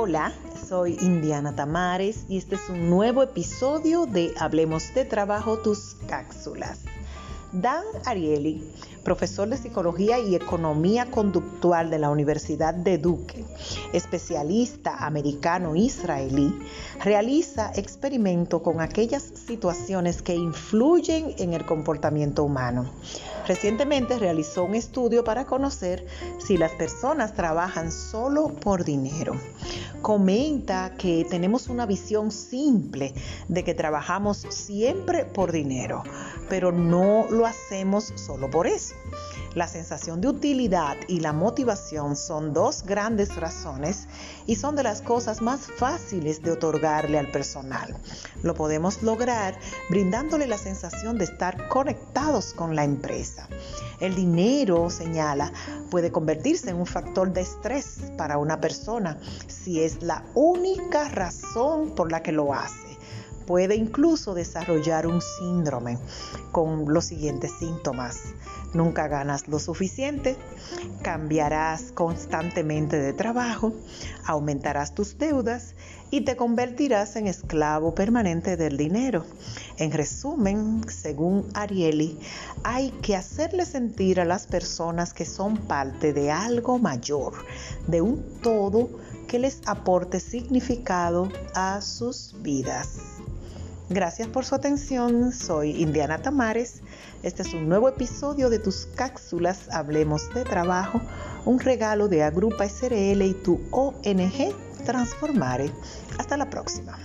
Hola, soy Indiana Tamares y este es un nuevo episodio de Hablemos de Trabajo, tus cápsulas. Dan Ariely, profesor de Psicología y Economía Conductual de la Universidad de Duque, especialista americano-israelí, realiza experimento con aquellas situaciones que influyen en el comportamiento humano. Recientemente realizó un estudio para conocer si las personas trabajan solo por dinero. Comenta que tenemos una visión simple de que trabajamos siempre por dinero, pero no lo hacemos solo por eso. La sensación de utilidad y la motivación son dos grandes razones y son de las cosas más fáciles de otorgarle al personal. Lo podemos lograr brindándole la sensación de estar conectados con la empresa. El dinero, señala, puede convertirse en un factor de estrés para una persona si es la única razón por la que lo hace puede incluso desarrollar un síndrome con los siguientes síntomas. Nunca ganas lo suficiente, cambiarás constantemente de trabajo, aumentarás tus deudas y te convertirás en esclavo permanente del dinero. En resumen, según Ariely, hay que hacerle sentir a las personas que son parte de algo mayor, de un todo que les aporte significado a sus vidas. Gracias por su atención, soy Indiana Tamares. Este es un nuevo episodio de tus cápsulas Hablemos de Trabajo, un regalo de Agrupa SRL y tu ONG Transformare. Hasta la próxima.